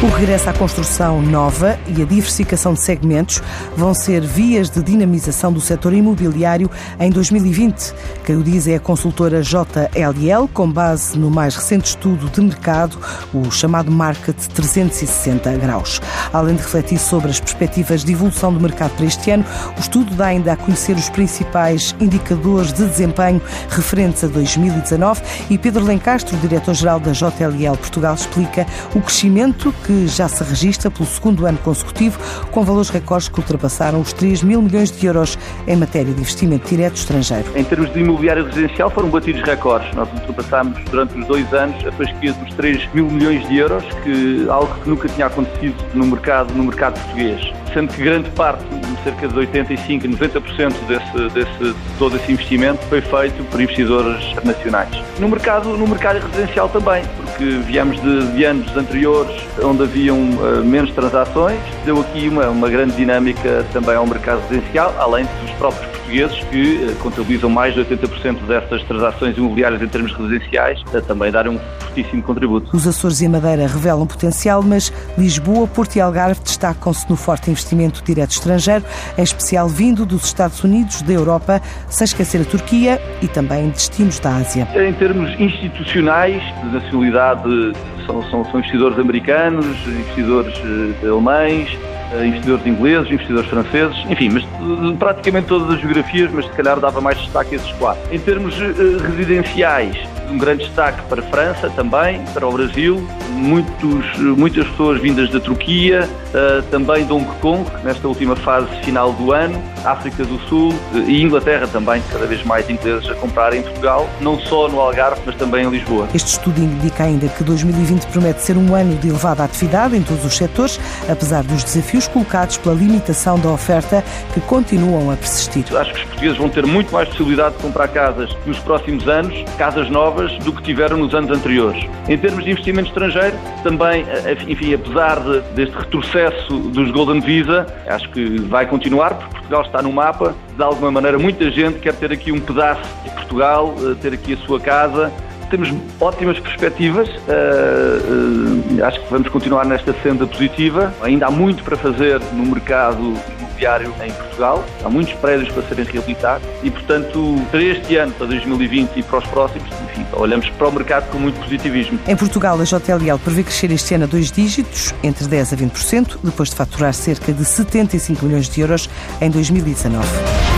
O regresso à construção nova e a diversificação de segmentos vão ser vias de dinamização do setor imobiliário em 2020. Quem o diz é a consultora JLL, com base no mais recente estudo de mercado, o chamado Market 360 graus. Além de refletir sobre as perspectivas de evolução do mercado para este ano, o estudo dá ainda a conhecer os principais indicadores de desempenho referentes a 2019 e Pedro Lencastro, diretor-geral da JLL Portugal, explica o crescimento que já se registra pelo segundo ano consecutivo, com valores recordes que ultrapassaram os 3 mil milhões de euros em matéria de investimento direto estrangeiro. Em termos de imobiliário residencial, foram batidos recordes. Nós ultrapassámos durante os dois anos a fasquia dos 3 mil milhões de euros, que algo que nunca tinha acontecido no mercado, no mercado português. Sendo que grande parte, cerca de 85, 90% desse, desse, todo esse investimento foi feito por investidores nacionais. No mercado, no mercado residencial também, porque viemos de, de anos anteriores onde haviam uh, menos transações, deu aqui uma, uma grande dinâmica também ao mercado residencial, além dos próprios portugueses que uh, contabilizam mais de 80% dessas transações imobiliárias em termos residenciais, a também darem um fortíssimo contributo. Os Açores e a Madeira revelam potencial, mas Lisboa, Porto e Algarve destacam-se no forte investimento direto estrangeiro, em especial vindo dos Estados Unidos, da Europa, sem esquecer a Turquia e também destinos da Ásia. Em termos institucionais, de nacionalidade são, são, são investidores americanos, investidores uh, alemães, investidores ingleses, investidores franceses, enfim, mas uh, praticamente todas as geografias, mas se calhar dava mais destaque a esses quatro. Em termos residenciais, um grande destaque para a França também, para o Brasil, muitos, muitas pessoas vindas da Turquia, uh, também de Hong Kong, nesta última fase final do ano, África do Sul uh, e Inglaterra também, cada vez mais ingleses a comprar em Portugal, não só no Algarve, mas também em Lisboa. Este estudo indica ainda que 2020 promete ser um ano de elevada atividade em todos os setores, apesar dos desafios colocados pela limitação da oferta que continuam a persistir. Acho que os portugueses vão ter muito mais possibilidade de comprar casas nos próximos anos, casas novas novas do que tiveram nos anos anteriores. Em termos de investimento estrangeiro, também, eh, enfim, apesar de, deste retrocesso dos Golden Visa, acho que vai continuar, porque Portugal está no mapa. De alguma maneira, muita gente quer ter aqui um pedaço de Portugal, eh, ter aqui a sua casa. Temos ótimas perspectivas, acho que vamos continuar nesta senda positiva. Ainda há muito para fazer no mercado imobiliário em Portugal. Há muitos prédios para serem reabilitados e, portanto, para este ano, para 2020 e para os próximos, enfim, olhamos para o mercado com muito positivismo. Em Portugal, a JLL prevê crescer este ano a dois dígitos, entre 10% a 20%, depois de faturar cerca de 75 milhões de euros em 2019.